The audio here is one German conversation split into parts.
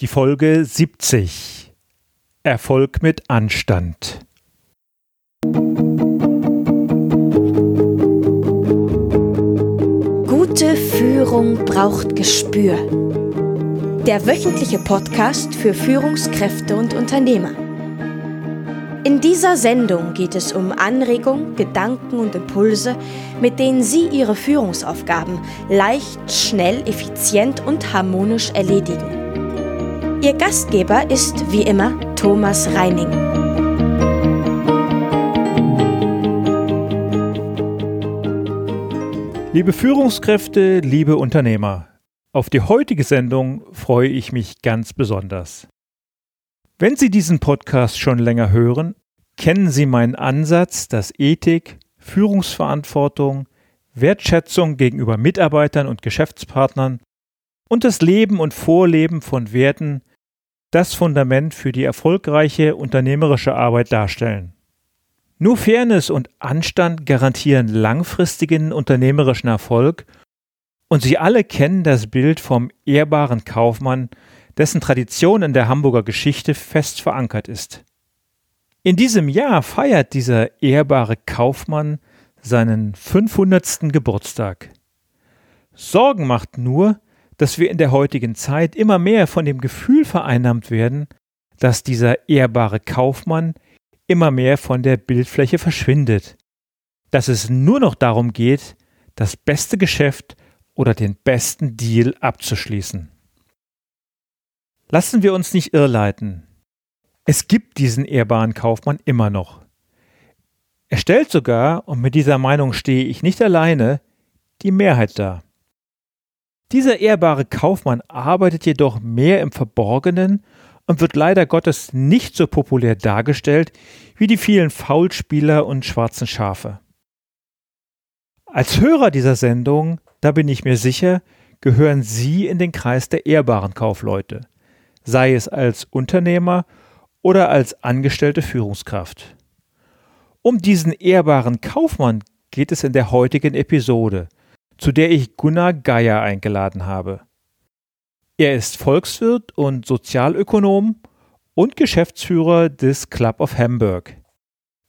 Die Folge 70 Erfolg mit Anstand. Gute Führung braucht Gespür. Der wöchentliche Podcast für Führungskräfte und Unternehmer. In dieser Sendung geht es um Anregungen, Gedanken und Impulse, mit denen Sie Ihre Führungsaufgaben leicht, schnell, effizient und harmonisch erledigen. Ihr Gastgeber ist wie immer Thomas Reining. Liebe Führungskräfte, liebe Unternehmer, auf die heutige Sendung freue ich mich ganz besonders. Wenn Sie diesen Podcast schon länger hören, kennen Sie meinen Ansatz, dass Ethik, Führungsverantwortung, Wertschätzung gegenüber Mitarbeitern und Geschäftspartnern und das Leben und Vorleben von Werten das Fundament für die erfolgreiche unternehmerische Arbeit darstellen. Nur Fairness und Anstand garantieren langfristigen unternehmerischen Erfolg und Sie alle kennen das Bild vom ehrbaren Kaufmann, dessen Tradition in der Hamburger Geschichte fest verankert ist. In diesem Jahr feiert dieser ehrbare Kaufmann seinen 500. Geburtstag. Sorgen macht nur, dass wir in der heutigen Zeit immer mehr von dem Gefühl vereinnahmt werden, dass dieser ehrbare Kaufmann immer mehr von der Bildfläche verschwindet, dass es nur noch darum geht, das beste Geschäft oder den besten Deal abzuschließen. Lassen wir uns nicht irrleiten. Es gibt diesen ehrbaren Kaufmann immer noch. Er stellt sogar, und mit dieser Meinung stehe ich nicht alleine, die Mehrheit dar. Dieser ehrbare Kaufmann arbeitet jedoch mehr im Verborgenen und wird leider Gottes nicht so populär dargestellt wie die vielen Faulspieler und schwarzen Schafe. Als Hörer dieser Sendung, da bin ich mir sicher, gehören Sie in den Kreis der ehrbaren Kaufleute, sei es als Unternehmer oder als angestellte Führungskraft. Um diesen ehrbaren Kaufmann geht es in der heutigen Episode – zu der ich Gunnar Geier eingeladen habe. Er ist Volkswirt und Sozialökonom und Geschäftsführer des Club of Hamburg.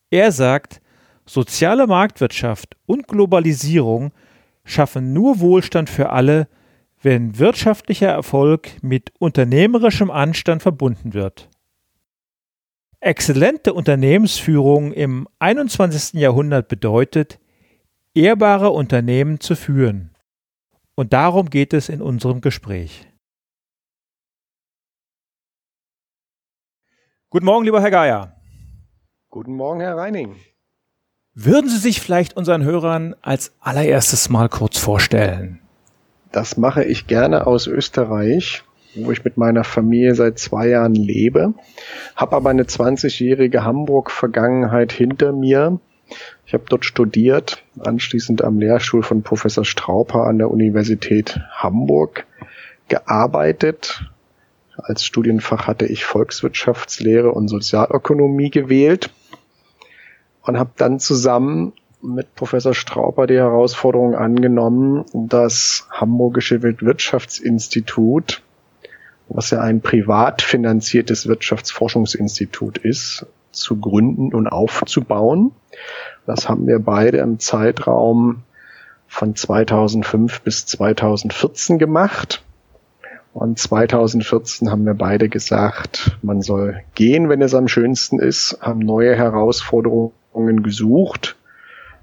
Er sagt, soziale Marktwirtschaft und Globalisierung schaffen nur Wohlstand für alle, wenn wirtschaftlicher Erfolg mit unternehmerischem Anstand verbunden wird. Exzellente Unternehmensführung im 21. Jahrhundert bedeutet, ehrbare Unternehmen zu führen. Und darum geht es in unserem Gespräch. Guten Morgen, lieber Herr Geier. Guten Morgen, Herr Reining. Würden Sie sich vielleicht unseren Hörern als allererstes mal kurz vorstellen? Das mache ich gerne aus Österreich, wo ich mit meiner Familie seit zwei Jahren lebe, habe aber eine 20-jährige Hamburg-Vergangenheit hinter mir ich habe dort studiert, anschließend am Lehrstuhl von Professor Strauper an der Universität Hamburg gearbeitet. Als Studienfach hatte ich Volkswirtschaftslehre und Sozialökonomie gewählt und habe dann zusammen mit Professor Strauper die Herausforderung angenommen, das Hamburgische Weltwirtschaftsinstitut, was ja ein privat finanziertes Wirtschaftsforschungsinstitut ist, zu gründen und aufzubauen. Das haben wir beide im Zeitraum von 2005 bis 2014 gemacht. Und 2014 haben wir beide gesagt, man soll gehen, wenn es am schönsten ist, haben neue Herausforderungen gesucht.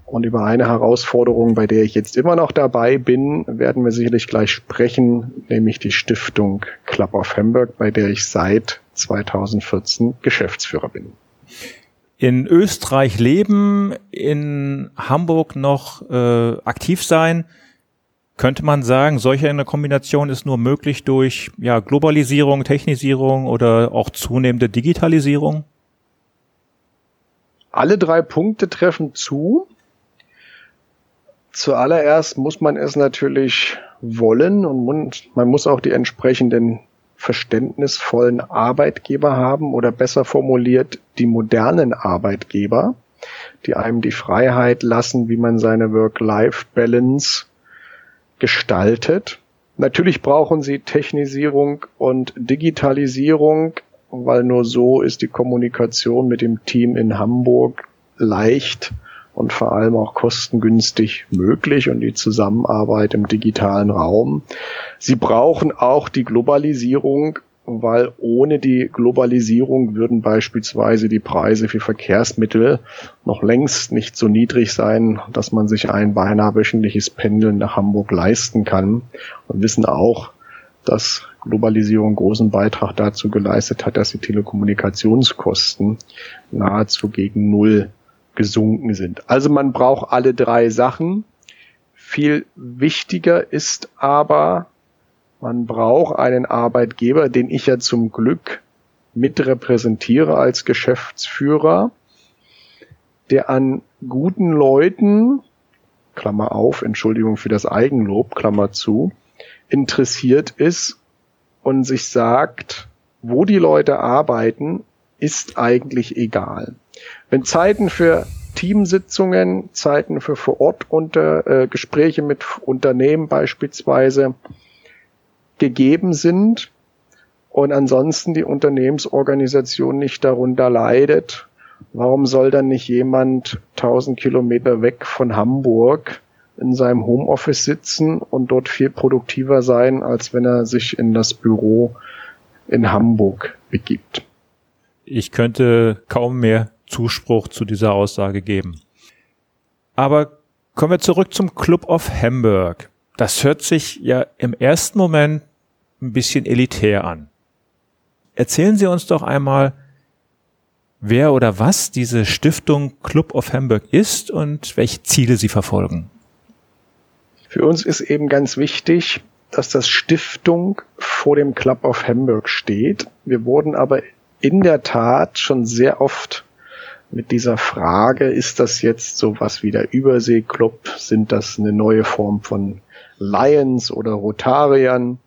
Und über eine Herausforderung, bei der ich jetzt immer noch dabei bin, werden wir sicherlich gleich sprechen, nämlich die Stiftung Club of Hamburg, bei der ich seit 2014 Geschäftsführer bin in Österreich leben, in Hamburg noch äh, aktiv sein, könnte man sagen, solch eine Kombination ist nur möglich durch ja, Globalisierung, Technisierung oder auch zunehmende Digitalisierung? Alle drei Punkte treffen zu. Zuallererst muss man es natürlich wollen und man muss auch die entsprechenden verständnisvollen Arbeitgeber haben oder besser formuliert die modernen Arbeitgeber, die einem die Freiheit lassen, wie man seine Work-Life-Balance gestaltet. Natürlich brauchen sie Technisierung und Digitalisierung, weil nur so ist die Kommunikation mit dem Team in Hamburg leicht und vor allem auch kostengünstig möglich und die Zusammenarbeit im digitalen Raum. Sie brauchen auch die Globalisierung, weil ohne die Globalisierung würden beispielsweise die Preise für Verkehrsmittel noch längst nicht so niedrig sein, dass man sich ein beinahe wöchentliches Pendeln nach Hamburg leisten kann und wissen auch, dass Globalisierung großen Beitrag dazu geleistet hat, dass die Telekommunikationskosten nahezu gegen Null gesunken sind. Also man braucht alle drei Sachen. Viel wichtiger ist aber, man braucht einen Arbeitgeber, den ich ja zum Glück mit repräsentiere als Geschäftsführer, der an guten Leuten, Klammer auf, Entschuldigung für das Eigenlob, Klammer zu, interessiert ist und sich sagt, wo die Leute arbeiten, ist eigentlich egal. Wenn Zeiten für Teamsitzungen, Zeiten für vor Ort unter äh, Gespräche mit Unternehmen beispielsweise gegeben sind und ansonsten die Unternehmensorganisation nicht darunter leidet, warum soll dann nicht jemand 1000 Kilometer weg von Hamburg in seinem Homeoffice sitzen und dort viel produktiver sein, als wenn er sich in das Büro in Hamburg begibt? Ich könnte kaum mehr Zuspruch zu dieser Aussage geben. Aber kommen wir zurück zum Club of Hamburg. Das hört sich ja im ersten Moment ein bisschen elitär an. Erzählen Sie uns doch einmal, wer oder was diese Stiftung Club of Hamburg ist und welche Ziele sie verfolgen. Für uns ist eben ganz wichtig, dass das Stiftung vor dem Club of Hamburg steht. Wir wurden aber in der Tat schon sehr oft mit dieser Frage, ist das jetzt sowas wie der Überseeklub? Sind das eine neue Form von Lions oder Rotariern?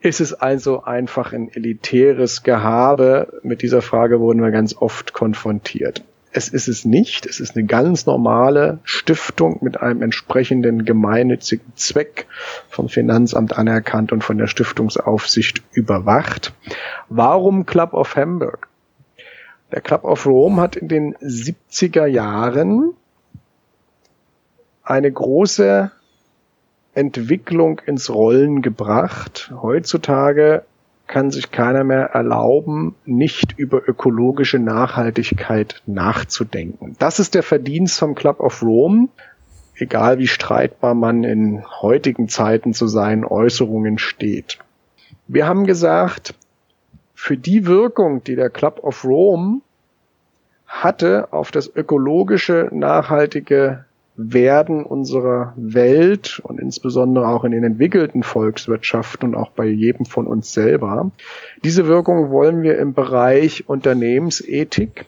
Ist es also einfach ein elitäres Gehabe? Mit dieser Frage wurden wir ganz oft konfrontiert. Es ist es nicht. Es ist eine ganz normale Stiftung mit einem entsprechenden gemeinnützigen Zweck vom Finanzamt anerkannt und von der Stiftungsaufsicht überwacht. Warum Club of Hamburg? Der Club of Rome hat in den 70er Jahren eine große Entwicklung ins Rollen gebracht. Heutzutage kann sich keiner mehr erlauben, nicht über ökologische Nachhaltigkeit nachzudenken. Das ist der Verdienst vom Club of Rome, egal wie streitbar man in heutigen Zeiten zu seinen Äußerungen steht. Wir haben gesagt, für die Wirkung, die der Club of Rome hatte auf das ökologische, nachhaltige werden unserer Welt und insbesondere auch in den entwickelten Volkswirtschaften und auch bei jedem von uns selber. Diese Wirkung wollen wir im Bereich Unternehmensethik,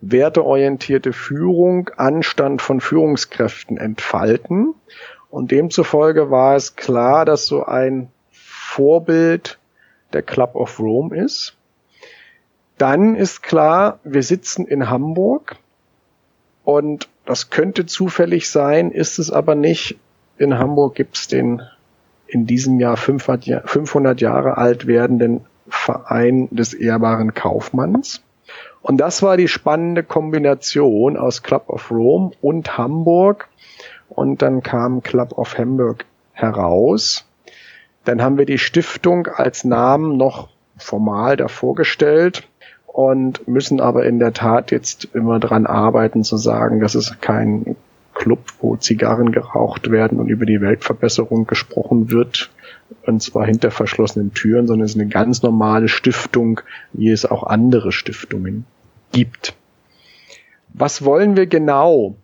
werteorientierte Führung, Anstand von Führungskräften entfalten. Und demzufolge war es klar, dass so ein Vorbild der Club of Rome ist. Dann ist klar, wir sitzen in Hamburg und das könnte zufällig sein, ist es aber nicht. In Hamburg gibt es den in diesem Jahr 500 Jahre alt werdenden Verein des ehrbaren Kaufmanns. Und das war die spannende Kombination aus Club of Rome und Hamburg. Und dann kam Club of Hamburg heraus. Dann haben wir die Stiftung als Namen noch formal davor gestellt und müssen aber in der Tat jetzt immer dran arbeiten zu sagen, dass es kein Club, wo Zigarren geraucht werden und über die Weltverbesserung gesprochen wird, und zwar hinter verschlossenen Türen, sondern es ist eine ganz normale Stiftung, wie es auch andere Stiftungen gibt. Was wollen wir genau?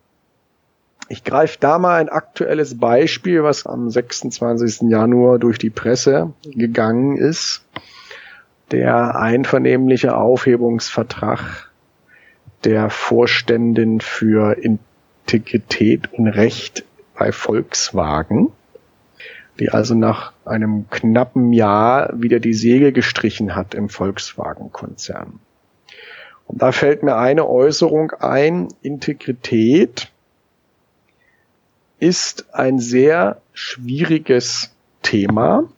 Ich greife da mal ein aktuelles Beispiel, was am 26. Januar durch die Presse gegangen ist der einvernehmliche Aufhebungsvertrag der Vorständin für Integrität und Recht bei Volkswagen, die also nach einem knappen Jahr wieder die Segel gestrichen hat im Volkswagen-Konzern. Und da fällt mir eine Äußerung ein, Integrität ist ein sehr schwieriges Thema.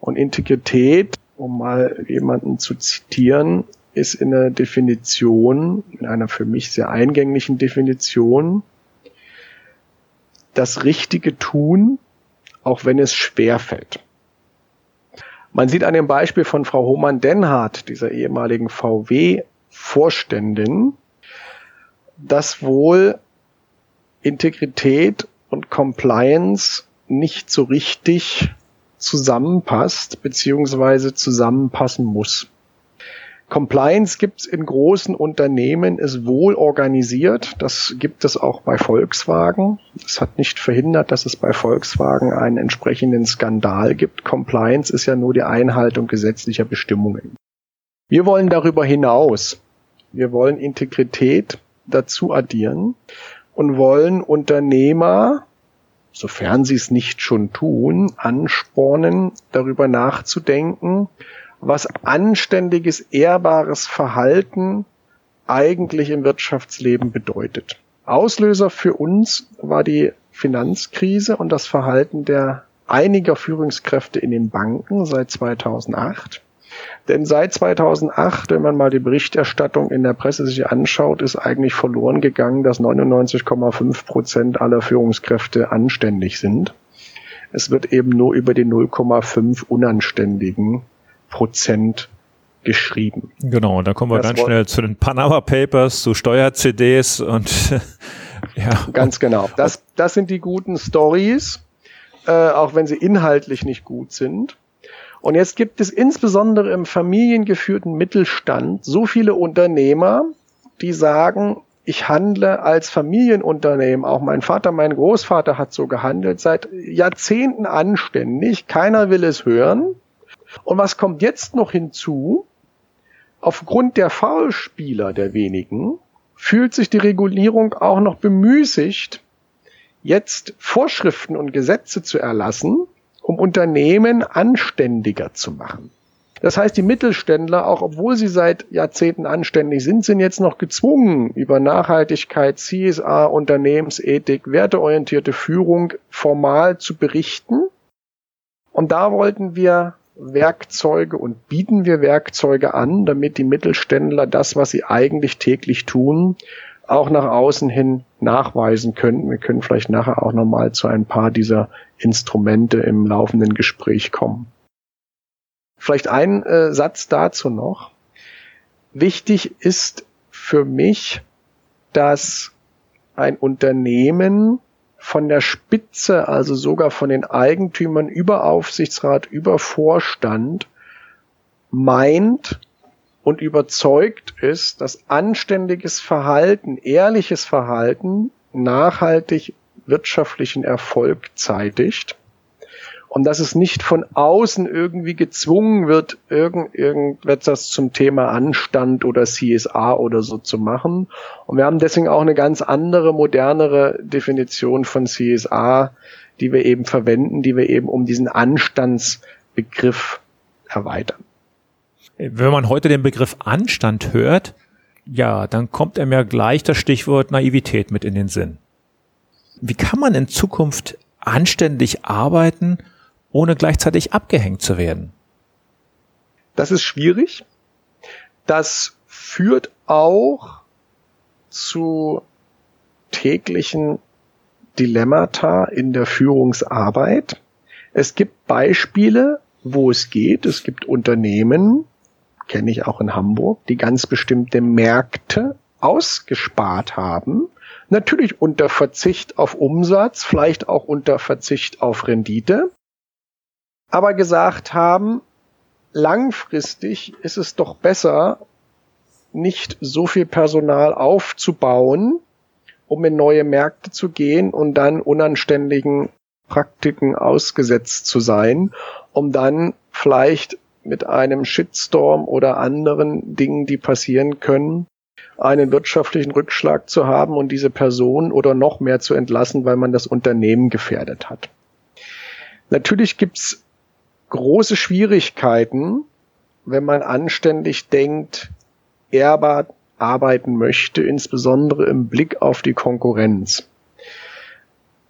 Und Integrität, um mal jemanden zu zitieren, ist in der Definition, in einer für mich sehr eingänglichen Definition, das richtige Tun, auch wenn es schwer fällt. Man sieht an dem Beispiel von Frau Hohmann-Denhardt, dieser ehemaligen VW-Vorständin, dass wohl Integrität und Compliance nicht so richtig zusammenpasst, beziehungsweise zusammenpassen muss. Compliance gibt es in großen Unternehmen, ist wohl organisiert. Das gibt es auch bei Volkswagen. Es hat nicht verhindert, dass es bei Volkswagen einen entsprechenden Skandal gibt. Compliance ist ja nur die Einhaltung gesetzlicher Bestimmungen. Wir wollen darüber hinaus, wir wollen Integrität dazu addieren und wollen Unternehmer, sofern sie es nicht schon tun, anspornen, darüber nachzudenken, was anständiges, ehrbares Verhalten eigentlich im Wirtschaftsleben bedeutet. Auslöser für uns war die Finanzkrise und das Verhalten der einiger Führungskräfte in den Banken seit 2008. Denn seit 2008, wenn man mal die Berichterstattung in der Presse sich anschaut, ist eigentlich verloren gegangen, dass 99,5 Prozent aller Führungskräfte anständig sind. Es wird eben nur über die 0,5 Unanständigen Prozent geschrieben. Genau, da kommen wir das ganz schnell zu den Panama Papers, zu Steuer-CDs und ja. Ganz genau. Das, das sind die guten Stories, äh, auch wenn sie inhaltlich nicht gut sind. Und jetzt gibt es insbesondere im familiengeführten Mittelstand so viele Unternehmer, die sagen, ich handle als Familienunternehmen, auch mein Vater, mein Großvater hat so gehandelt, seit Jahrzehnten anständig, keiner will es hören. Und was kommt jetzt noch hinzu? Aufgrund der Foulspieler der wenigen fühlt sich die Regulierung auch noch bemüßigt, jetzt Vorschriften und Gesetze zu erlassen, um Unternehmen anständiger zu machen. Das heißt, die Mittelständler, auch obwohl sie seit Jahrzehnten anständig sind, sind jetzt noch gezwungen, über Nachhaltigkeit, CSA, Unternehmensethik, werteorientierte Führung formal zu berichten. Und da wollten wir Werkzeuge und bieten wir Werkzeuge an, damit die Mittelständler das, was sie eigentlich täglich tun, auch nach außen hin nachweisen können. Wir können vielleicht nachher auch nochmal zu ein paar dieser Instrumente im laufenden Gespräch kommen. Vielleicht ein äh, Satz dazu noch. Wichtig ist für mich, dass ein Unternehmen von der Spitze, also sogar von den Eigentümern über Aufsichtsrat, über Vorstand, meint und überzeugt ist, dass anständiges Verhalten, ehrliches Verhalten nachhaltig wirtschaftlichen Erfolg zeitigt und dass es nicht von außen irgendwie gezwungen wird, irgend, irgendetwas zum Thema Anstand oder CSA oder so zu machen. Und wir haben deswegen auch eine ganz andere, modernere Definition von CSA, die wir eben verwenden, die wir eben um diesen Anstandsbegriff erweitern. Wenn man heute den Begriff Anstand hört, ja, dann kommt einem ja gleich das Stichwort Naivität mit in den Sinn. Wie kann man in Zukunft anständig arbeiten ohne gleichzeitig abgehängt zu werden? Das ist schwierig. Das führt auch zu täglichen Dilemmata in der Führungsarbeit. Es gibt Beispiele, wo es geht. Es gibt Unternehmen, kenne ich auch in Hamburg, die ganz bestimmte Märkte ausgespart haben. Natürlich unter Verzicht auf Umsatz, vielleicht auch unter Verzicht auf Rendite aber gesagt haben, langfristig ist es doch besser, nicht so viel Personal aufzubauen, um in neue Märkte zu gehen und dann unanständigen Praktiken ausgesetzt zu sein, um dann vielleicht mit einem Shitstorm oder anderen Dingen, die passieren können, einen wirtschaftlichen Rückschlag zu haben und diese Person oder noch mehr zu entlassen, weil man das Unternehmen gefährdet hat. Natürlich gibt's große Schwierigkeiten, wenn man anständig denkt, ehrbar arbeiten möchte, insbesondere im Blick auf die Konkurrenz.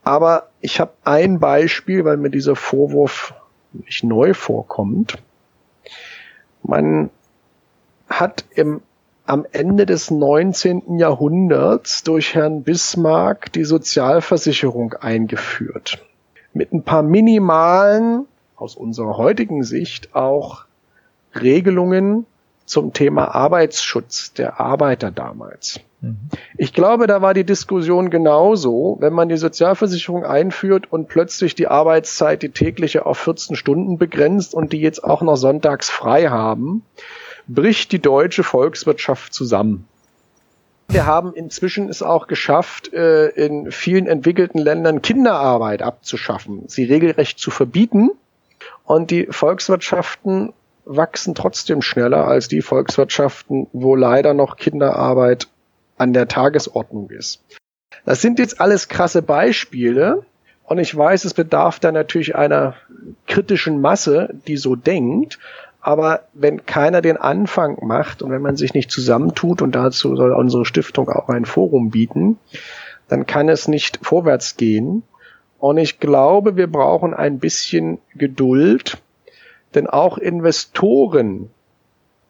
Aber ich habe ein Beispiel, weil mir dieser Vorwurf nicht neu vorkommt. Man hat im, am Ende des 19. Jahrhunderts durch Herrn Bismarck die Sozialversicherung eingeführt. Mit ein paar minimalen, aus unserer heutigen Sicht auch Regelungen zum Thema Arbeitsschutz der Arbeiter damals. Mhm. Ich glaube, da war die Diskussion genauso, wenn man die Sozialversicherung einführt und plötzlich die Arbeitszeit, die tägliche auf 14 Stunden begrenzt und die jetzt auch noch sonntags frei haben, bricht die deutsche Volkswirtschaft zusammen. Wir haben inzwischen es auch geschafft, äh, in vielen entwickelten Ländern Kinderarbeit abzuschaffen, sie regelrecht zu verbieten. Und die Volkswirtschaften wachsen trotzdem schneller als die Volkswirtschaften, wo leider noch Kinderarbeit an der Tagesordnung ist. Das sind jetzt alles krasse Beispiele und ich weiß, es bedarf da natürlich einer kritischen Masse, die so denkt. Aber wenn keiner den Anfang macht und wenn man sich nicht zusammentut, und dazu soll unsere Stiftung auch ein Forum bieten, dann kann es nicht vorwärts gehen. Und ich glaube, wir brauchen ein bisschen Geduld denn auch Investoren,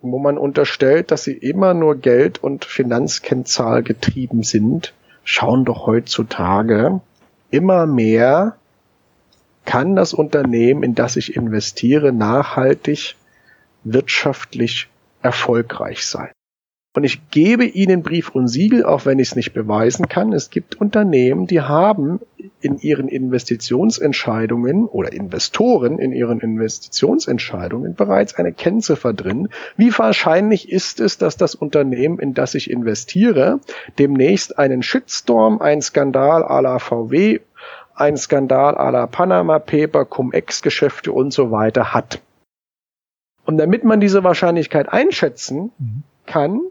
wo man unterstellt, dass sie immer nur Geld- und Finanzkennzahl getrieben sind, schauen doch heutzutage immer mehr, kann das Unternehmen, in das ich investiere, nachhaltig wirtschaftlich erfolgreich sein. Und ich gebe Ihnen Brief und Siegel, auch wenn ich es nicht beweisen kann. Es gibt Unternehmen, die haben in ihren Investitionsentscheidungen oder Investoren in ihren Investitionsentscheidungen bereits eine Kennziffer drin. Wie wahrscheinlich ist es, dass das Unternehmen, in das ich investiere, demnächst einen Shitstorm, einen Skandal à la VW, einen Skandal à la Panama Paper, Cum-Ex-Geschäfte und so weiter hat. Und damit man diese Wahrscheinlichkeit einschätzen mhm. kann,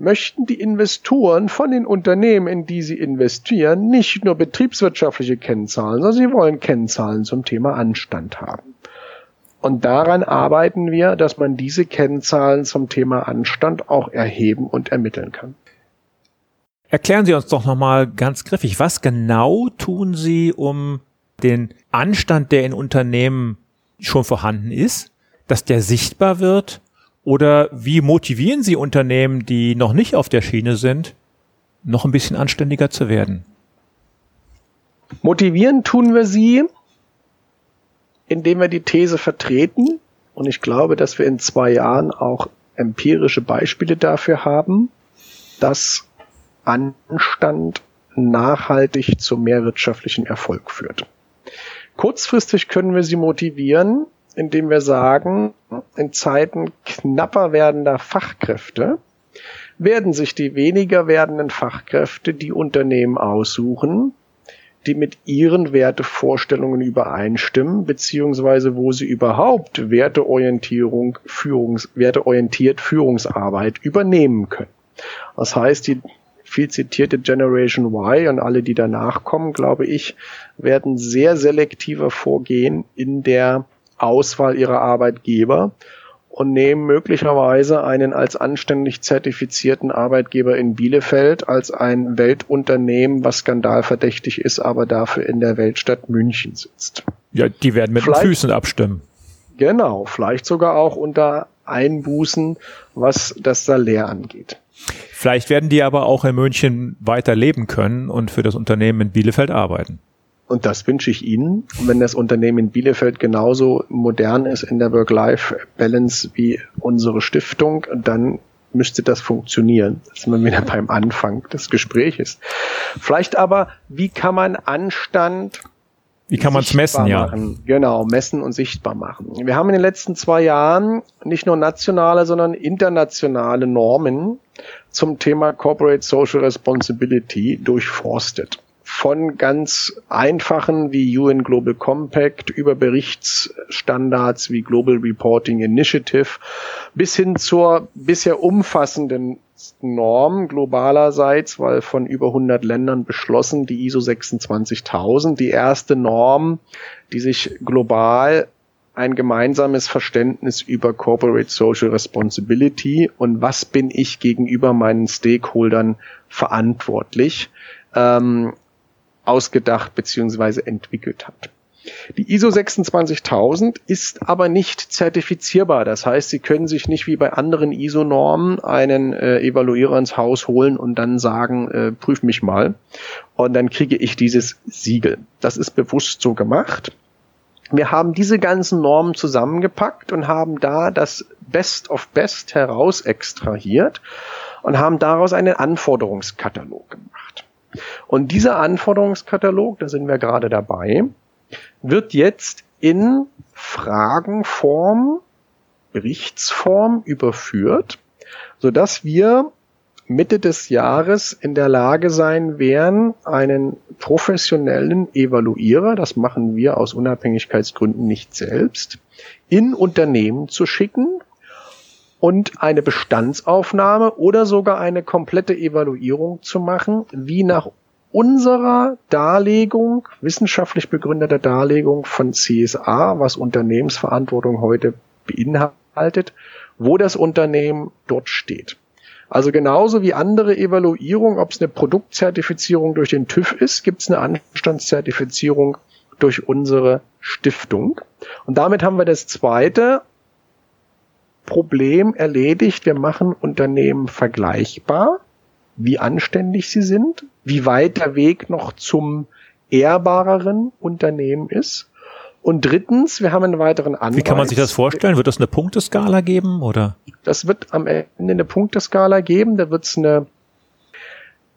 möchten die Investoren von den Unternehmen, in die sie investieren, nicht nur betriebswirtschaftliche Kennzahlen, sondern sie wollen Kennzahlen zum Thema Anstand haben. Und daran arbeiten wir, dass man diese Kennzahlen zum Thema Anstand auch erheben und ermitteln kann. Erklären Sie uns doch nochmal ganz griffig, was genau tun Sie, um den Anstand, der in Unternehmen schon vorhanden ist, dass der sichtbar wird oder wie motivieren Sie Unternehmen, die noch nicht auf der Schiene sind, noch ein bisschen anständiger zu werden? Motivieren tun wir sie, indem wir die These vertreten. Und ich glaube, dass wir in zwei Jahren auch empirische Beispiele dafür haben, dass Anstand nachhaltig zu mehr wirtschaftlichen Erfolg führt. Kurzfristig können wir sie motivieren, indem wir sagen, in Zeiten knapper werdender Fachkräfte werden sich die weniger werdenden Fachkräfte die Unternehmen aussuchen, die mit ihren Wertevorstellungen übereinstimmen, beziehungsweise wo sie überhaupt Werteorientierung, Führungs, werteorientiert Führungsarbeit übernehmen können. Das heißt, die viel zitierte Generation Y und alle, die danach kommen, glaube ich, werden sehr selektiver vorgehen in der Auswahl ihrer Arbeitgeber und nehmen möglicherweise einen als anständig zertifizierten Arbeitgeber in Bielefeld als ein Weltunternehmen, was skandalverdächtig ist, aber dafür in der Weltstadt München sitzt. Ja, die werden mit vielleicht, den Füßen abstimmen. Genau, vielleicht sogar auch unter Einbußen, was das Salär angeht. Vielleicht werden die aber auch in München weiter leben können und für das Unternehmen in Bielefeld arbeiten. Und das wünsche ich Ihnen. Und wenn das Unternehmen in Bielefeld genauso modern ist in der Work-Life-Balance wie unsere Stiftung, dann müsste das funktionieren. Das sind wir wieder beim Anfang des Gespräches. Vielleicht aber, wie kann man Anstand wie kann man es messen, ja? Genau, messen und sichtbar machen. Wir haben in den letzten zwei Jahren nicht nur nationale, sondern internationale Normen zum Thema Corporate Social Responsibility durchforstet von ganz einfachen wie UN Global Compact über Berichtsstandards wie Global Reporting Initiative bis hin zur bisher umfassenden Norm globalerseits, weil von über 100 Ländern beschlossen, die ISO 26000, die erste Norm, die sich global ein gemeinsames Verständnis über Corporate Social Responsibility und was bin ich gegenüber meinen Stakeholdern verantwortlich ähm, ausgedacht bzw. entwickelt hat. Die ISO 26000 ist aber nicht zertifizierbar. Das heißt, Sie können sich nicht wie bei anderen ISO-Normen einen äh, Evaluierer ins Haus holen und dann sagen, äh, prüf mich mal. Und dann kriege ich dieses Siegel. Das ist bewusst so gemacht. Wir haben diese ganzen Normen zusammengepackt und haben da das Best of Best heraus extrahiert und haben daraus einen Anforderungskatalog gemacht. Und dieser Anforderungskatalog, da sind wir gerade dabei, wird jetzt in Fragenform, Berichtsform überführt, so dass wir Mitte des Jahres in der Lage sein werden, einen professionellen Evaluierer, das machen wir aus Unabhängigkeitsgründen nicht selbst, in Unternehmen zu schicken und eine Bestandsaufnahme oder sogar eine komplette Evaluierung zu machen, wie nach unserer Darlegung, wissenschaftlich begründeter Darlegung von CSA, was Unternehmensverantwortung heute beinhaltet, wo das Unternehmen dort steht. Also genauso wie andere Evaluierung, ob es eine Produktzertifizierung durch den TÜV ist, gibt es eine Anstandszertifizierung durch unsere Stiftung. Und damit haben wir das zweite Problem erledigt. Wir machen Unternehmen vergleichbar wie anständig sie sind, wie weit der Weg noch zum ehrbareren Unternehmen ist. Und drittens, wir haben einen weiteren Anweis. Wie kann man sich das vorstellen? Wird das eine Punkteskala geben oder? Das wird am Ende eine Punkteskala geben. Da wird es eine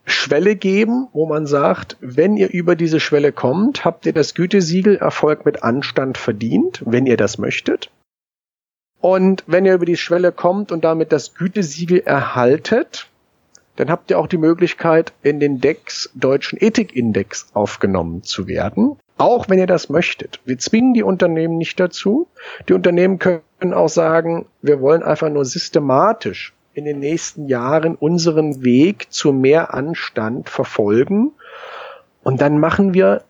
Schwelle geben, wo man sagt, wenn ihr über diese Schwelle kommt, habt ihr das Gütesiegel Erfolg mit Anstand verdient, wenn ihr das möchtet. Und wenn ihr über die Schwelle kommt und damit das Gütesiegel erhaltet, dann habt ihr auch die Möglichkeit, in den DEX Deutschen Ethikindex aufgenommen zu werden. Auch wenn ihr das möchtet. Wir zwingen die Unternehmen nicht dazu. Die Unternehmen können auch sagen, wir wollen einfach nur systematisch in den nächsten Jahren unseren Weg zu mehr Anstand verfolgen. Und dann machen wir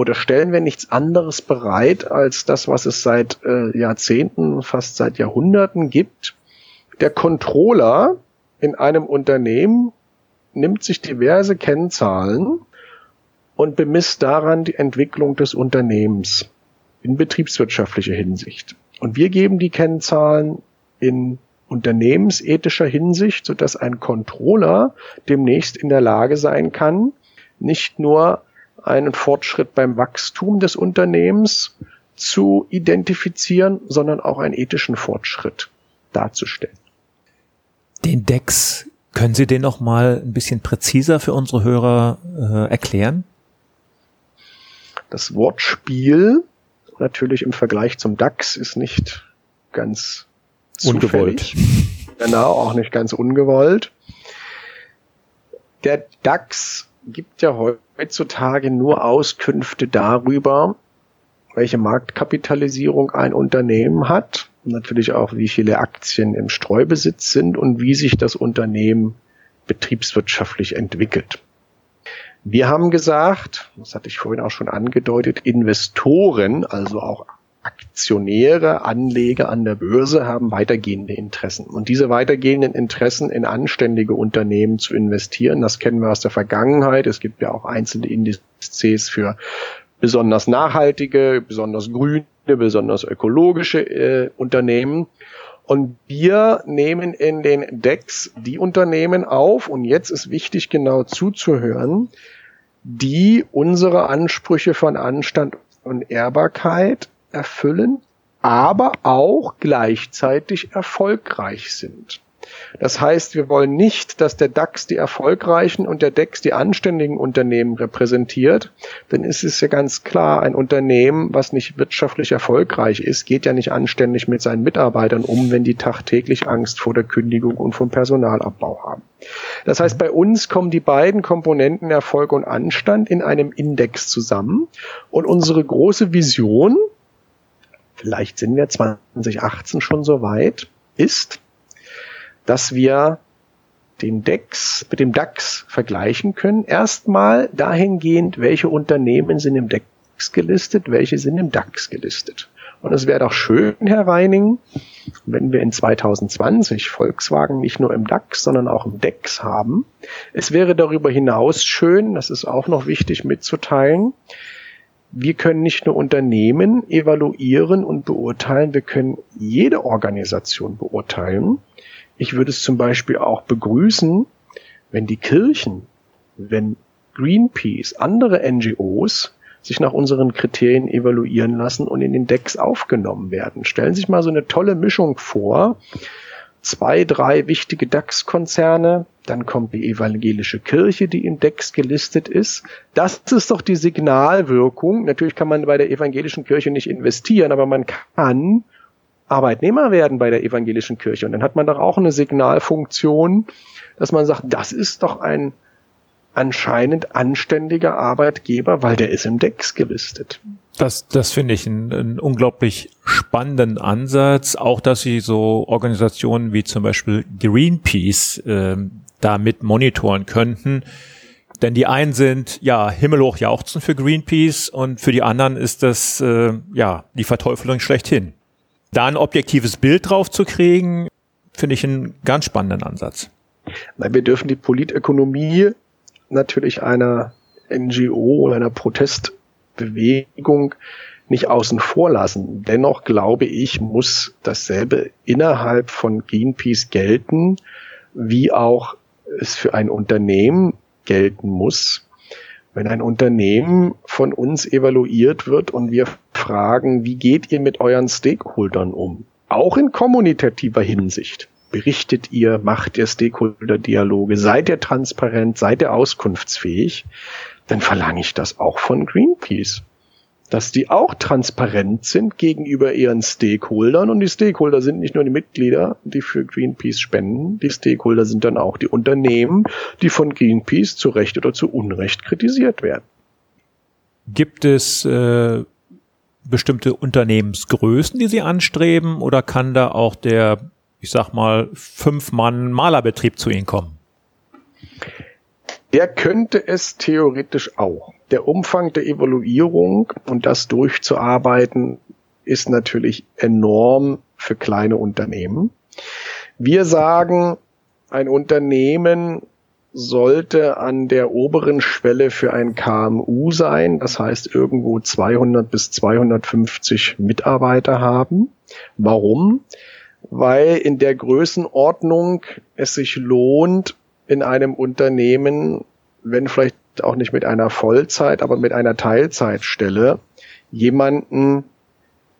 oder stellen wir nichts anderes bereit als das, was es seit äh, Jahrzehnten, fast seit Jahrhunderten gibt. Der Controller, in einem Unternehmen nimmt sich diverse Kennzahlen und bemisst daran die Entwicklung des Unternehmens in betriebswirtschaftlicher Hinsicht. Und wir geben die Kennzahlen in unternehmensethischer Hinsicht, sodass ein Controller demnächst in der Lage sein kann, nicht nur einen Fortschritt beim Wachstum des Unternehmens zu identifizieren, sondern auch einen ethischen Fortschritt darzustellen. Den DEX, können Sie den noch mal ein bisschen präziser für unsere Hörer äh, erklären? Das Wortspiel natürlich im Vergleich zum DAX ist nicht ganz ungewollt. Genau, auch nicht ganz ungewollt. Der DAX gibt ja heutzutage nur Auskünfte darüber, welche Marktkapitalisierung ein Unternehmen hat natürlich auch, wie viele Aktien im Streubesitz sind und wie sich das Unternehmen betriebswirtschaftlich entwickelt. Wir haben gesagt, das hatte ich vorhin auch schon angedeutet, Investoren, also auch Aktionäre, Anleger an der Börse haben weitergehende Interessen. Und diese weitergehenden Interessen in anständige Unternehmen zu investieren, das kennen wir aus der Vergangenheit. Es gibt ja auch einzelne Indizes für besonders nachhaltige, besonders grüne, besonders ökologische äh, Unternehmen. Und wir nehmen in den Decks die Unternehmen auf, und jetzt ist wichtig genau zuzuhören, die unsere Ansprüche von Anstand und Ehrbarkeit erfüllen, aber auch gleichzeitig erfolgreich sind. Das heißt, wir wollen nicht, dass der DAX die erfolgreichen und der DEX die anständigen Unternehmen repräsentiert, denn es ist ja ganz klar, ein Unternehmen, was nicht wirtschaftlich erfolgreich ist, geht ja nicht anständig mit seinen Mitarbeitern um, wenn die tagtäglich Angst vor der Kündigung und vom Personalabbau haben. Das heißt, bei uns kommen die beiden Komponenten Erfolg und Anstand in einem Index zusammen und unsere große Vision, vielleicht sind wir 2018 schon so weit, ist, dass wir den DEX mit dem DAX vergleichen können. Erstmal dahingehend, welche Unternehmen sind im DEX gelistet, welche sind im DAX gelistet. Und es wäre doch schön, Herr Reining, wenn wir in 2020 Volkswagen nicht nur im DAX, sondern auch im DEX haben. Es wäre darüber hinaus schön, das ist auch noch wichtig mitzuteilen, wir können nicht nur Unternehmen evaluieren und beurteilen, wir können jede Organisation beurteilen. Ich würde es zum Beispiel auch begrüßen, wenn die Kirchen, wenn Greenpeace, andere NGOs sich nach unseren Kriterien evaluieren lassen und in den Decks aufgenommen werden. Stellen Sie sich mal so eine tolle Mischung vor. Zwei, drei wichtige DAX-Konzerne, dann kommt die evangelische Kirche, die im DEX gelistet ist. Das ist doch die Signalwirkung. Natürlich kann man bei der evangelischen Kirche nicht investieren, aber man kann Arbeitnehmer werden bei der evangelischen Kirche. Und dann hat man doch auch eine Signalfunktion, dass man sagt, das ist doch ein anscheinend anständiger Arbeitgeber, weil der ist im DEX gelistet. Das, das finde ich einen, einen unglaublich spannenden Ansatz. Auch, dass Sie so Organisationen wie zum Beispiel Greenpeace äh, damit monitoren könnten. Denn die einen sind ja himmelhoch jauchzen für Greenpeace und für die anderen ist das äh, ja die Verteufelung schlechthin. Da ein objektives Bild drauf zu kriegen, finde ich einen ganz spannenden Ansatz. Nein, wir dürfen die Politökonomie natürlich einer NGO oder einer Protestbewegung nicht außen vor lassen. Dennoch glaube ich, muss dasselbe innerhalb von Greenpeace gelten, wie auch es für ein Unternehmen gelten muss. Wenn ein Unternehmen von uns evaluiert wird und wir fragen, wie geht ihr mit euren Stakeholdern um? Auch in kommunitativer Hinsicht berichtet ihr, macht ihr Stakeholder-Dialoge, seid ihr transparent, seid ihr auskunftsfähig, dann verlange ich das auch von Greenpeace. Dass die auch transparent sind gegenüber ihren Stakeholdern und die Stakeholder sind nicht nur die Mitglieder, die für Greenpeace spenden, die Stakeholder sind dann auch die Unternehmen, die von Greenpeace zu Recht oder zu Unrecht kritisiert werden. Gibt es äh, bestimmte Unternehmensgrößen, die Sie anstreben oder kann da auch der ich sag mal, fünf Mann Malerbetrieb zu Ihnen kommen? Der könnte es theoretisch auch. Der Umfang der Evaluierung und das durchzuarbeiten ist natürlich enorm für kleine Unternehmen. Wir sagen, ein Unternehmen sollte an der oberen Schwelle für ein KMU sein, das heißt irgendwo 200 bis 250 Mitarbeiter haben. Warum? weil in der Größenordnung es sich lohnt, in einem Unternehmen, wenn vielleicht auch nicht mit einer Vollzeit, aber mit einer Teilzeitstelle, jemanden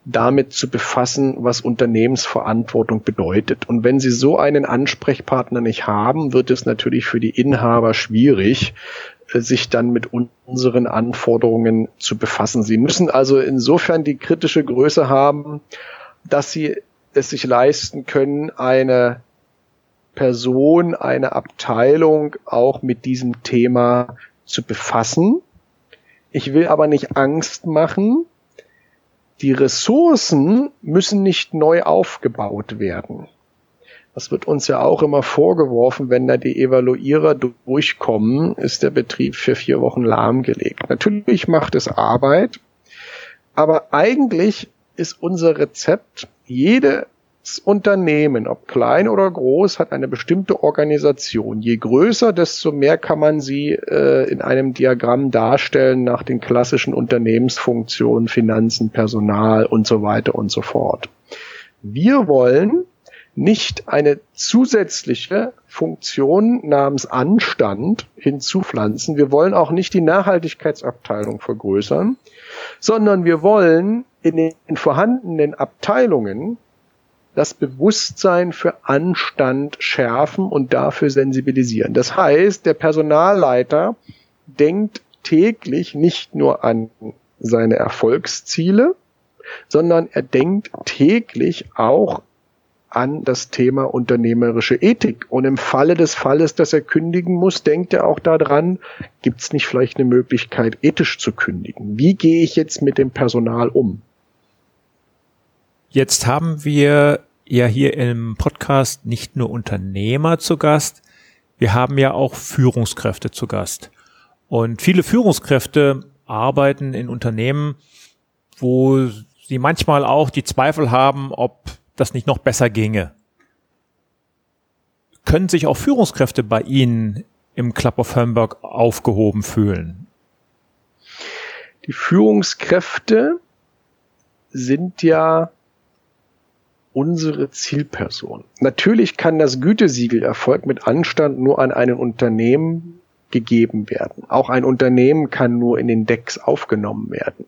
damit zu befassen, was Unternehmensverantwortung bedeutet. Und wenn Sie so einen Ansprechpartner nicht haben, wird es natürlich für die Inhaber schwierig, äh, sich dann mit unseren Anforderungen zu befassen. Sie müssen also insofern die kritische Größe haben, dass Sie es sich leisten können, eine Person, eine Abteilung auch mit diesem Thema zu befassen. Ich will aber nicht Angst machen. Die Ressourcen müssen nicht neu aufgebaut werden. Das wird uns ja auch immer vorgeworfen, wenn da die Evaluierer durchkommen, ist der Betrieb für vier Wochen lahmgelegt. Natürlich macht es Arbeit, aber eigentlich ist unser Rezept, jedes Unternehmen, ob klein oder groß, hat eine bestimmte Organisation. Je größer, desto mehr kann man sie äh, in einem Diagramm darstellen nach den klassischen Unternehmensfunktionen, Finanzen, Personal und so weiter und so fort. Wir wollen nicht eine zusätzliche Funktion namens Anstand hinzupflanzen. Wir wollen auch nicht die Nachhaltigkeitsabteilung vergrößern, sondern wir wollen in den vorhandenen Abteilungen das Bewusstsein für Anstand schärfen und dafür sensibilisieren. Das heißt, der Personalleiter denkt täglich nicht nur an seine Erfolgsziele, sondern er denkt täglich auch an das Thema unternehmerische Ethik. Und im Falle des Falles, dass er kündigen muss, denkt er auch daran, gibt es nicht vielleicht eine Möglichkeit, ethisch zu kündigen? Wie gehe ich jetzt mit dem Personal um? Jetzt haben wir ja hier im Podcast nicht nur Unternehmer zu Gast, wir haben ja auch Führungskräfte zu Gast. Und viele Führungskräfte arbeiten in Unternehmen, wo sie manchmal auch die Zweifel haben, ob das nicht noch besser ginge. Können sich auch Führungskräfte bei Ihnen im Club of Hamburg aufgehoben fühlen? Die Führungskräfte sind ja unsere Zielperson. Natürlich kann das Gütesiegel Erfolg mit Anstand nur an ein Unternehmen gegeben werden. Auch ein Unternehmen kann nur in den Decks aufgenommen werden.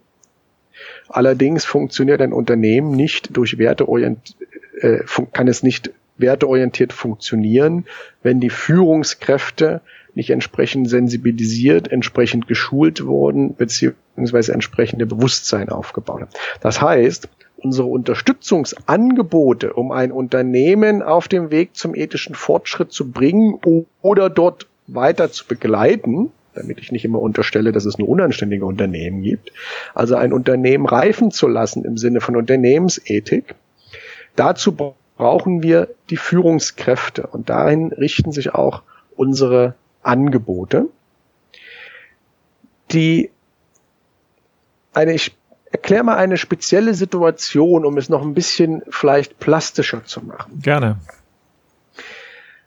Allerdings funktioniert ein Unternehmen nicht durch Werteorient, äh, kann es nicht werteorientiert funktionieren, wenn die Führungskräfte nicht entsprechend sensibilisiert, entsprechend geschult wurden, beziehungsweise entsprechende Bewusstsein aufgebaut haben. Das heißt, unsere Unterstützungsangebote, um ein Unternehmen auf dem Weg zum ethischen Fortschritt zu bringen oder dort weiter zu begleiten, damit ich nicht immer unterstelle, dass es nur unanständige Unternehmen gibt, also ein Unternehmen reifen zu lassen im Sinne von Unternehmensethik. Dazu brauchen wir die Führungskräfte und dahin richten sich auch unsere Angebote. Die eine, ich erklär mal eine spezielle Situation, um es noch ein bisschen vielleicht plastischer zu machen. Gerne.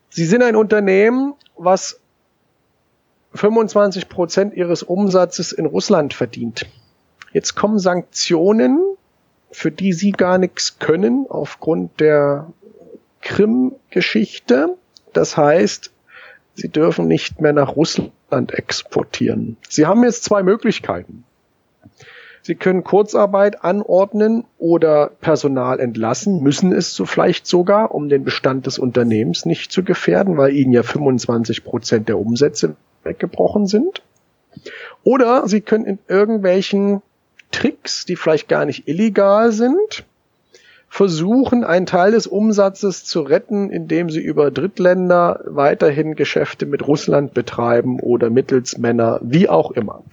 Sie sind ein Unternehmen, was 25 Prozent ihres Umsatzes in Russland verdient. Jetzt kommen Sanktionen, für die sie gar nichts können aufgrund der Krim-Geschichte. Das heißt, sie dürfen nicht mehr nach Russland exportieren. Sie haben jetzt zwei Möglichkeiten. Sie können Kurzarbeit anordnen oder Personal entlassen, müssen es so vielleicht sogar, um den Bestand des Unternehmens nicht zu gefährden, weil ihnen ja 25 Prozent der Umsätze weggebrochen sind. Oder sie können in irgendwelchen Tricks, die vielleicht gar nicht illegal sind, versuchen, einen Teil des Umsatzes zu retten, indem sie über Drittländer weiterhin Geschäfte mit Russland betreiben oder Mittelsmänner, wie auch immer.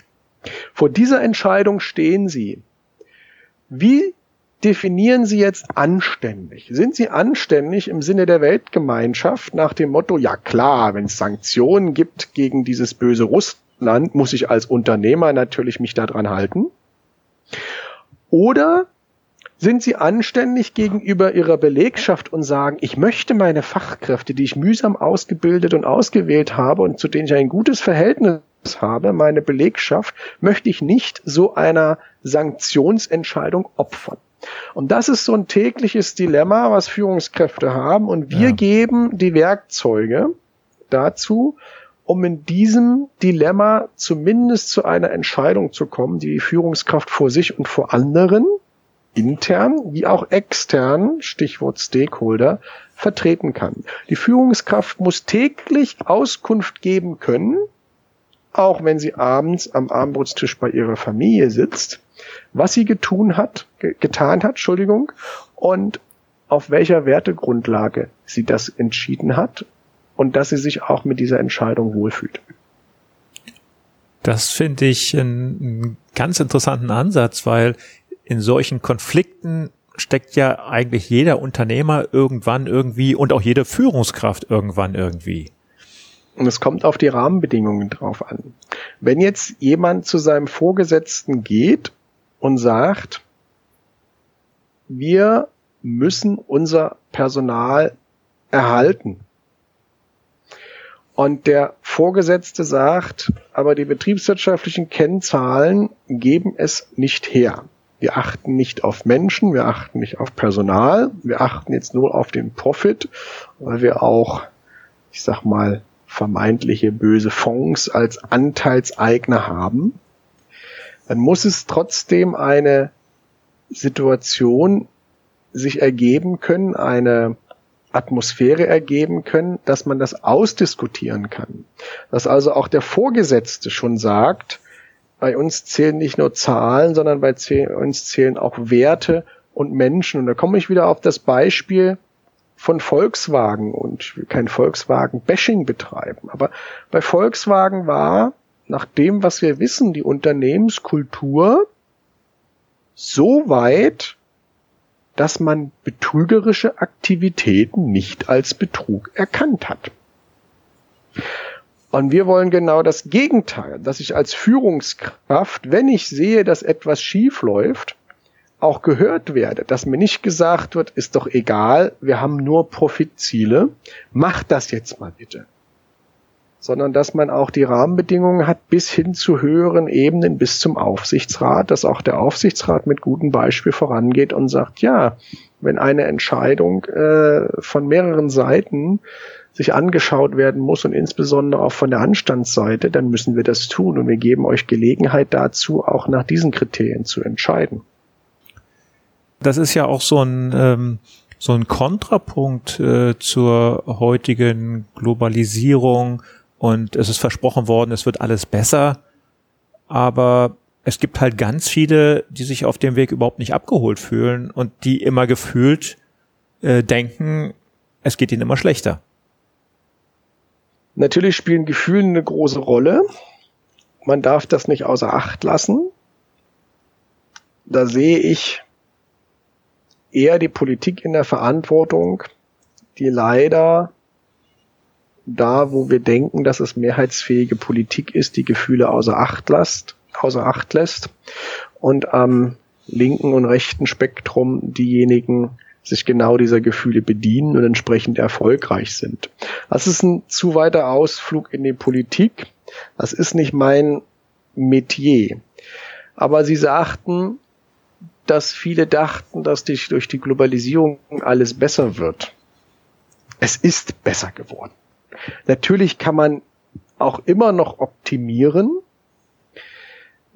Vor dieser Entscheidung stehen Sie. Wie definieren Sie jetzt anständig? Sind Sie anständig im Sinne der Weltgemeinschaft nach dem Motto, ja klar, wenn es Sanktionen gibt gegen dieses böse Russland, muss ich als Unternehmer natürlich mich daran halten? Oder sind Sie anständig gegenüber Ihrer Belegschaft und sagen, ich möchte meine Fachkräfte, die ich mühsam ausgebildet und ausgewählt habe und zu denen ich ein gutes Verhältnis habe, meine Belegschaft, möchte ich nicht so einer Sanktionsentscheidung opfern. Und das ist so ein tägliches Dilemma, was Führungskräfte haben. Und wir ja. geben die Werkzeuge dazu, um in diesem Dilemma zumindest zu einer Entscheidung zu kommen, die die Führungskraft vor sich und vor anderen, intern wie auch extern, Stichwort Stakeholder, vertreten kann. Die Führungskraft muss täglich Auskunft geben können, auch wenn sie abends am Abendbrotstisch bei ihrer Familie sitzt, was sie getun hat, getan hat, Entschuldigung, und auf welcher Wertegrundlage sie das entschieden hat und dass sie sich auch mit dieser Entscheidung wohlfühlt. Das finde ich einen ganz interessanten Ansatz, weil in solchen Konflikten steckt ja eigentlich jeder Unternehmer irgendwann irgendwie und auch jede Führungskraft irgendwann irgendwie. Und es kommt auf die Rahmenbedingungen drauf an. Wenn jetzt jemand zu seinem Vorgesetzten geht und sagt, wir müssen unser Personal erhalten. Und der Vorgesetzte sagt, aber die betriebswirtschaftlichen Kennzahlen geben es nicht her. Wir achten nicht auf Menschen, wir achten nicht auf Personal, wir achten jetzt nur auf den Profit, weil wir auch, ich sag mal, vermeintliche böse Fonds als Anteilseigner haben, dann muss es trotzdem eine Situation sich ergeben können, eine Atmosphäre ergeben können, dass man das ausdiskutieren kann. Dass also auch der Vorgesetzte schon sagt, bei uns zählen nicht nur Zahlen, sondern bei uns zählen auch Werte und Menschen. Und da komme ich wieder auf das Beispiel von Volkswagen und ich will kein Volkswagen-Bashing betreiben, aber bei Volkswagen war, nach dem, was wir wissen, die Unternehmenskultur so weit, dass man betrügerische Aktivitäten nicht als Betrug erkannt hat. Und wir wollen genau das Gegenteil, dass ich als Führungskraft, wenn ich sehe, dass etwas schief läuft, auch gehört werde, dass mir nicht gesagt wird, ist doch egal, wir haben nur Profitziele, macht das jetzt mal bitte. Sondern dass man auch die Rahmenbedingungen hat bis hin zu höheren Ebenen, bis zum Aufsichtsrat, dass auch der Aufsichtsrat mit gutem Beispiel vorangeht und sagt, ja, wenn eine Entscheidung äh, von mehreren Seiten sich angeschaut werden muss und insbesondere auch von der Anstandsseite, dann müssen wir das tun und wir geben euch Gelegenheit dazu, auch nach diesen Kriterien zu entscheiden. Das ist ja auch so ein, ähm, so ein Kontrapunkt äh, zur heutigen Globalisierung und es ist versprochen worden, es wird alles besser, aber es gibt halt ganz viele, die sich auf dem Weg überhaupt nicht abgeholt fühlen und die immer gefühlt äh, denken, es geht ihnen immer schlechter. Natürlich spielen Gefühle eine große Rolle. Man darf das nicht außer Acht lassen. Da sehe ich eher die Politik in der Verantwortung, die leider da, wo wir denken, dass es mehrheitsfähige Politik ist, die Gefühle außer Acht lässt, außer Acht lässt und am linken und rechten Spektrum diejenigen sich genau dieser Gefühle bedienen und entsprechend erfolgreich sind. Das ist ein zu weiter Ausflug in die Politik. Das ist nicht mein Metier. Aber sie sagten, dass viele dachten, dass durch die Globalisierung alles besser wird. Es ist besser geworden. Natürlich kann man auch immer noch optimieren.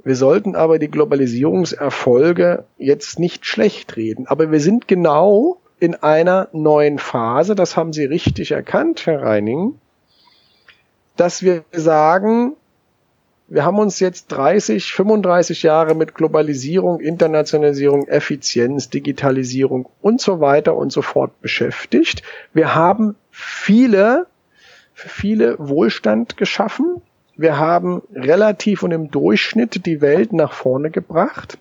Wir sollten aber die Globalisierungserfolge jetzt nicht schlecht reden. Aber wir sind genau in einer neuen Phase, das haben Sie richtig erkannt, Herr Reining, dass wir sagen, wir haben uns jetzt 30, 35 Jahre mit Globalisierung, Internationalisierung, Effizienz, Digitalisierung und so weiter und so fort beschäftigt. Wir haben viele, viele Wohlstand geschaffen. Wir haben relativ und im Durchschnitt die Welt nach vorne gebracht.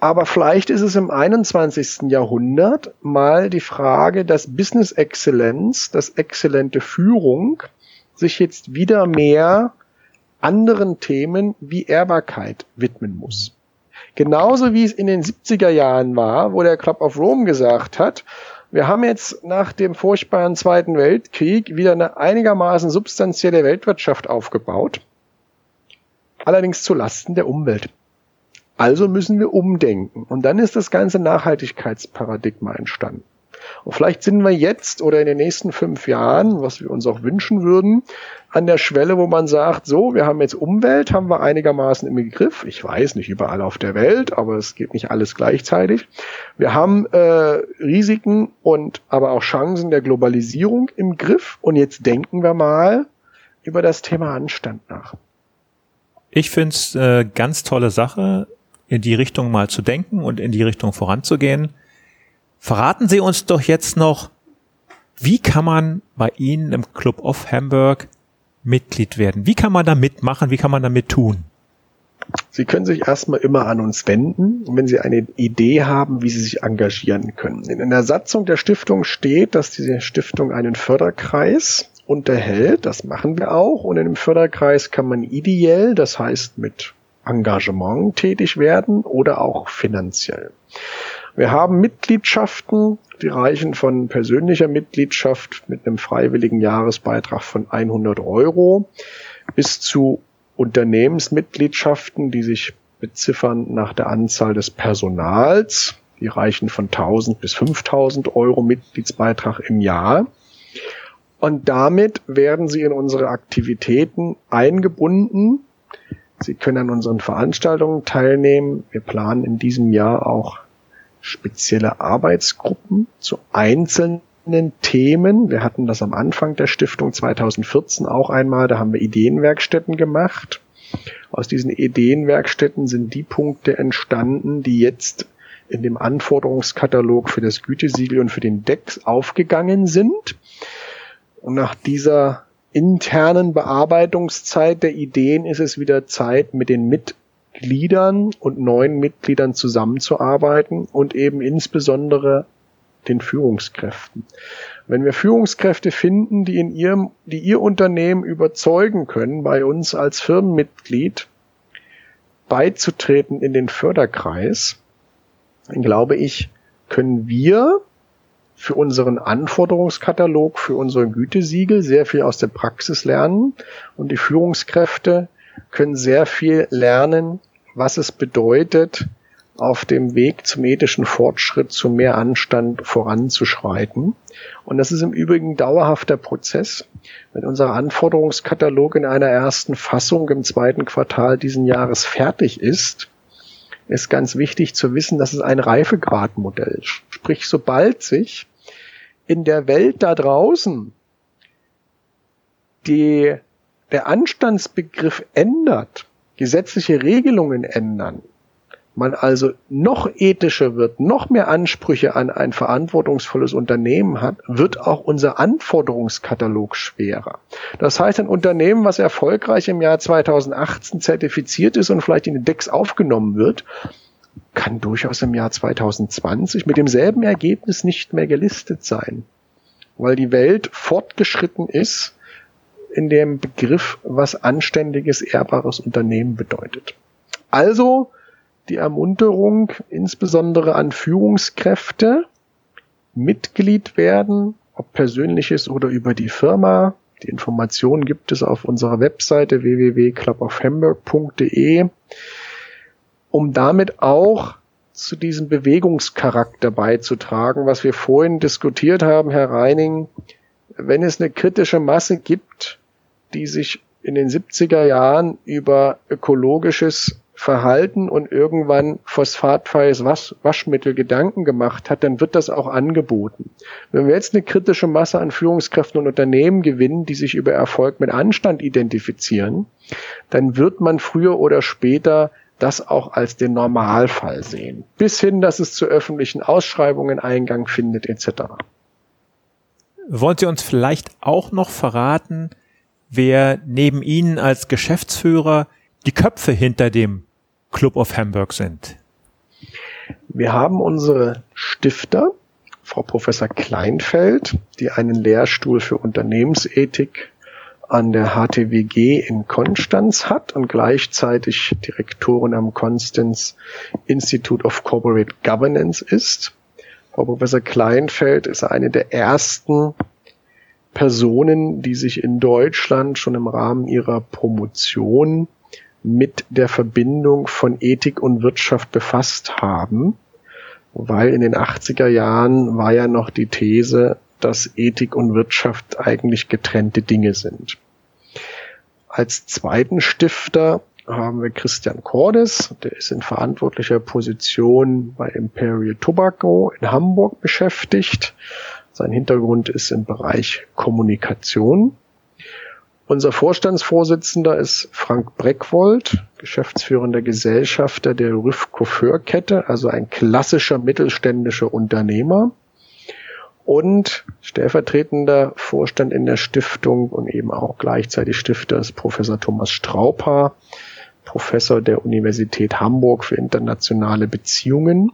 Aber vielleicht ist es im 21. Jahrhundert mal die Frage, dass Business Exzellenz, dass exzellente Führung sich jetzt wieder mehr anderen Themen wie Ehrbarkeit widmen muss. Genauso wie es in den 70er Jahren war, wo der Club of Rome gesagt hat, wir haben jetzt nach dem furchtbaren Zweiten Weltkrieg wieder eine einigermaßen substanzielle Weltwirtschaft aufgebaut, allerdings zu Lasten der Umwelt. Also müssen wir umdenken. Und dann ist das ganze Nachhaltigkeitsparadigma entstanden. Und vielleicht sind wir jetzt oder in den nächsten fünf Jahren, was wir uns auch wünschen würden, an der Schwelle, wo man sagt, so, wir haben jetzt Umwelt, haben wir einigermaßen im Griff. Ich weiß nicht überall auf der Welt, aber es geht nicht alles gleichzeitig. Wir haben äh, Risiken und aber auch Chancen der Globalisierung im Griff. Und jetzt denken wir mal über das Thema Anstand nach. Ich finde es äh, ganz tolle Sache, in die Richtung mal zu denken und in die Richtung voranzugehen. Verraten Sie uns doch jetzt noch, wie kann man bei Ihnen im Club of Hamburg Mitglied werden? Wie kann man da mitmachen? Wie kann man damit tun? Sie können sich erstmal immer an uns wenden, wenn Sie eine Idee haben, wie Sie sich engagieren können. In der Satzung der Stiftung steht, dass diese Stiftung einen Förderkreis unterhält. Das machen wir auch. Und in dem Förderkreis kann man ideell, das heißt mit Engagement tätig werden oder auch finanziell. Wir haben Mitgliedschaften, die reichen von persönlicher Mitgliedschaft mit einem freiwilligen Jahresbeitrag von 100 Euro bis zu Unternehmensmitgliedschaften, die sich beziffern nach der Anzahl des Personals. Die reichen von 1000 bis 5000 Euro Mitgliedsbeitrag im Jahr. Und damit werden sie in unsere Aktivitäten eingebunden Sie können an unseren Veranstaltungen teilnehmen. Wir planen in diesem Jahr auch spezielle Arbeitsgruppen zu einzelnen Themen. Wir hatten das am Anfang der Stiftung 2014 auch einmal. Da haben wir Ideenwerkstätten gemacht. Aus diesen Ideenwerkstätten sind die Punkte entstanden, die jetzt in dem Anforderungskatalog für das Gütesiegel und für den DEX aufgegangen sind. Und nach dieser internen Bearbeitungszeit der Ideen ist es wieder Zeit, mit den Mitgliedern und neuen Mitgliedern zusammenzuarbeiten und eben insbesondere den Führungskräften. Wenn wir Führungskräfte finden, die in ihrem, die ihr Unternehmen überzeugen können, bei uns als Firmenmitglied beizutreten in den Förderkreis, dann glaube ich, können wir für unseren Anforderungskatalog, für unsere Gütesiegel sehr viel aus der Praxis lernen und die Führungskräfte können sehr viel lernen, was es bedeutet, auf dem Weg zum ethischen Fortschritt, zu mehr Anstand voranzuschreiten. Und das ist im Übrigen dauerhafter Prozess. Wenn unser Anforderungskatalog in einer ersten Fassung im zweiten Quartal diesen Jahres fertig ist, ist ganz wichtig zu wissen, dass es ein Reifegradmodell. Sprich, sobald sich in der Welt da draußen die, der Anstandsbegriff ändert, gesetzliche Regelungen ändern, man also noch ethischer wird, noch mehr Ansprüche an ein verantwortungsvolles Unternehmen hat, wird auch unser Anforderungskatalog schwerer. Das heißt, ein Unternehmen, was erfolgreich im Jahr 2018 zertifiziert ist und vielleicht in den Decks aufgenommen wird, kann durchaus im Jahr 2020 mit demselben Ergebnis nicht mehr gelistet sein, weil die Welt fortgeschritten ist in dem Begriff, was anständiges, ehrbares Unternehmen bedeutet. Also die Ermunterung insbesondere an Führungskräfte, Mitglied werden, ob persönliches oder über die Firma. Die Informationen gibt es auf unserer Webseite www.clubofhamburg.de, um damit auch zu diesem Bewegungscharakter beizutragen, was wir vorhin diskutiert haben, Herr Reining. Wenn es eine kritische Masse gibt, die sich in den 70er Jahren über ökologisches Verhalten und irgendwann phosphatfreies Wasch Waschmittel Gedanken gemacht hat, dann wird das auch angeboten. Wenn wir jetzt eine kritische Masse an Führungskräften und Unternehmen gewinnen, die sich über Erfolg mit Anstand identifizieren, dann wird man früher oder später das auch als den Normalfall sehen. Bis hin, dass es zu öffentlichen Ausschreibungen Eingang findet, etc. Wollen Sie uns vielleicht auch noch verraten, wer neben Ihnen als Geschäftsführer die Köpfe hinter dem Club of Hamburg sind? Wir haben unsere Stifter, Frau Professor Kleinfeld, die einen Lehrstuhl für Unternehmensethik an der HTWG in Konstanz hat und gleichzeitig Direktorin am Constance Institute of Corporate Governance ist. Frau Professor Kleinfeld ist eine der ersten Personen, die sich in Deutschland schon im Rahmen ihrer Promotion mit der Verbindung von Ethik und Wirtschaft befasst haben, weil in den 80er Jahren war ja noch die These, dass Ethik und Wirtschaft eigentlich getrennte Dinge sind. Als zweiten Stifter haben wir Christian Cordes, der ist in verantwortlicher Position bei Imperial Tobacco in Hamburg beschäftigt. Sein Hintergrund ist im Bereich Kommunikation. Unser Vorstandsvorsitzender ist Frank Breckwold, geschäftsführender Gesellschafter der Rüff Kette, also ein klassischer mittelständischer Unternehmer und stellvertretender Vorstand in der Stiftung und eben auch gleichzeitig Stifter ist Professor Thomas Strauper, Professor der Universität Hamburg für internationale Beziehungen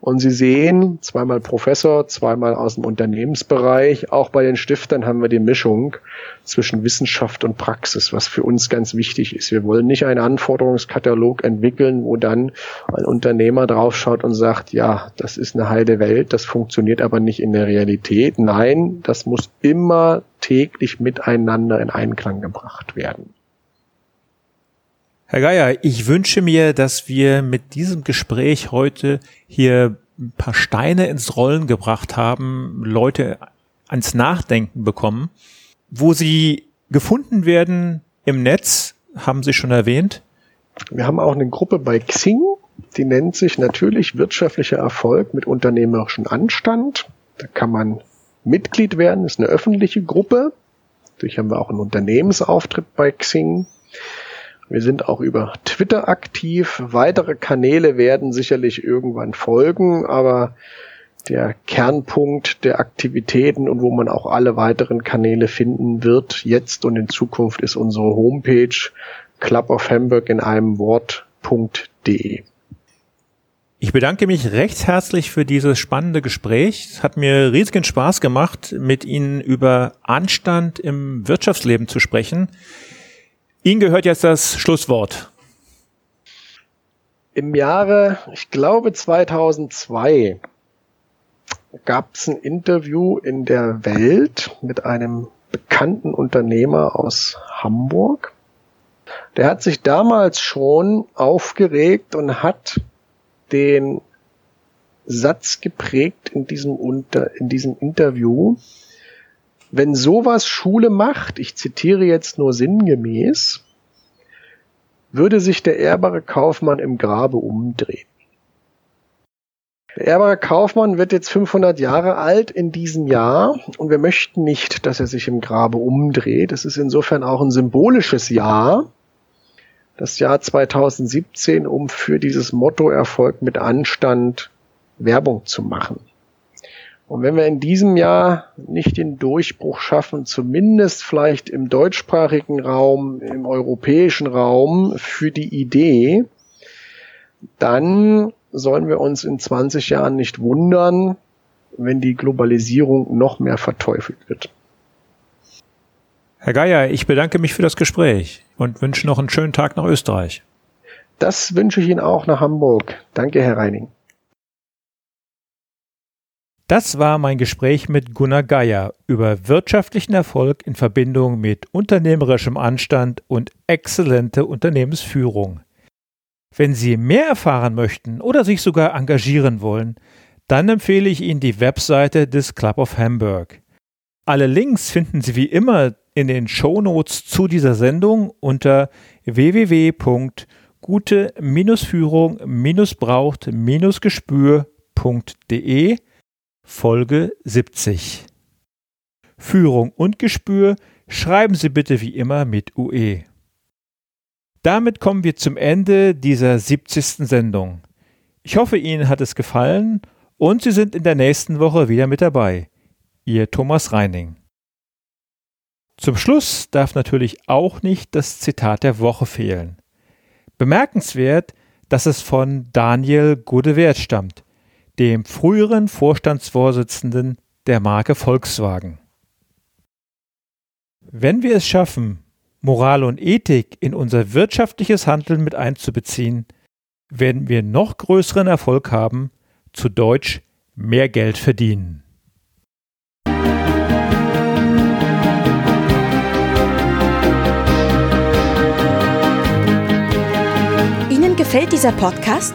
und Sie sehen, zweimal Professor, zweimal aus dem Unternehmensbereich. Auch bei den Stiftern haben wir die Mischung zwischen Wissenschaft und Praxis, was für uns ganz wichtig ist. Wir wollen nicht einen Anforderungskatalog entwickeln, wo dann ein Unternehmer draufschaut und sagt, ja, das ist eine heile Welt, das funktioniert aber nicht in der Realität. Nein, das muss immer täglich miteinander in Einklang gebracht werden. Herr Geier, ich wünsche mir, dass wir mit diesem Gespräch heute hier ein paar Steine ins Rollen gebracht haben, Leute ans Nachdenken bekommen. Wo sie gefunden werden im Netz, haben Sie schon erwähnt. Wir haben auch eine Gruppe bei Xing, die nennt sich natürlich wirtschaftlicher Erfolg mit unternehmerischem Anstand. Da kann man Mitglied werden, ist eine öffentliche Gruppe. Dadurch haben wir auch einen Unternehmensauftritt bei Xing. Wir sind auch über Twitter aktiv. Weitere Kanäle werden sicherlich irgendwann folgen, aber der Kernpunkt der Aktivitäten und wo man auch alle weiteren Kanäle finden wird, jetzt und in Zukunft, ist unsere Homepage Club of Hamburg in einem Wort.de. Ich bedanke mich recht herzlich für dieses spannende Gespräch. Es hat mir riesigen Spaß gemacht, mit Ihnen über Anstand im Wirtschaftsleben zu sprechen. Ihnen gehört jetzt das Schlusswort. Im Jahre, ich glaube 2002, gab es ein Interview in der Welt mit einem bekannten Unternehmer aus Hamburg. Der hat sich damals schon aufgeregt und hat den Satz geprägt in diesem, Unter, in diesem Interview. Wenn sowas Schule macht, ich zitiere jetzt nur sinngemäß, würde sich der ehrbare Kaufmann im Grabe umdrehen. Der ehrbare Kaufmann wird jetzt 500 Jahre alt in diesem Jahr und wir möchten nicht, dass er sich im Grabe umdreht. Es ist insofern auch ein symbolisches Jahr, das Jahr 2017, um für dieses Motto Erfolg mit Anstand Werbung zu machen. Und wenn wir in diesem Jahr nicht den Durchbruch schaffen, zumindest vielleicht im deutschsprachigen Raum, im europäischen Raum für die Idee, dann sollen wir uns in 20 Jahren nicht wundern, wenn die Globalisierung noch mehr verteufelt wird. Herr Geier, ich bedanke mich für das Gespräch und wünsche noch einen schönen Tag nach Österreich. Das wünsche ich Ihnen auch nach Hamburg. Danke, Herr Reining. Das war mein Gespräch mit Gunnar Geier über wirtschaftlichen Erfolg in Verbindung mit unternehmerischem Anstand und exzellente Unternehmensführung. Wenn Sie mehr erfahren möchten oder sich sogar engagieren wollen, dann empfehle ich Ihnen die Webseite des Club of Hamburg. Alle Links finden Sie wie immer in den Shownotes zu dieser Sendung unter www.gute-führung-braucht-gespür.de Folge 70. Führung und Gespür schreiben Sie bitte wie immer mit UE. Damit kommen wir zum Ende dieser 70. Sendung. Ich hoffe, Ihnen hat es gefallen und Sie sind in der nächsten Woche wieder mit dabei. Ihr Thomas Reining. Zum Schluss darf natürlich auch nicht das Zitat der Woche fehlen. Bemerkenswert, dass es von Daniel Godewert stammt dem früheren Vorstandsvorsitzenden der Marke Volkswagen. Wenn wir es schaffen, Moral und Ethik in unser wirtschaftliches Handeln mit einzubeziehen, werden wir noch größeren Erfolg haben, zu Deutsch mehr Geld verdienen. Ihnen gefällt dieser Podcast?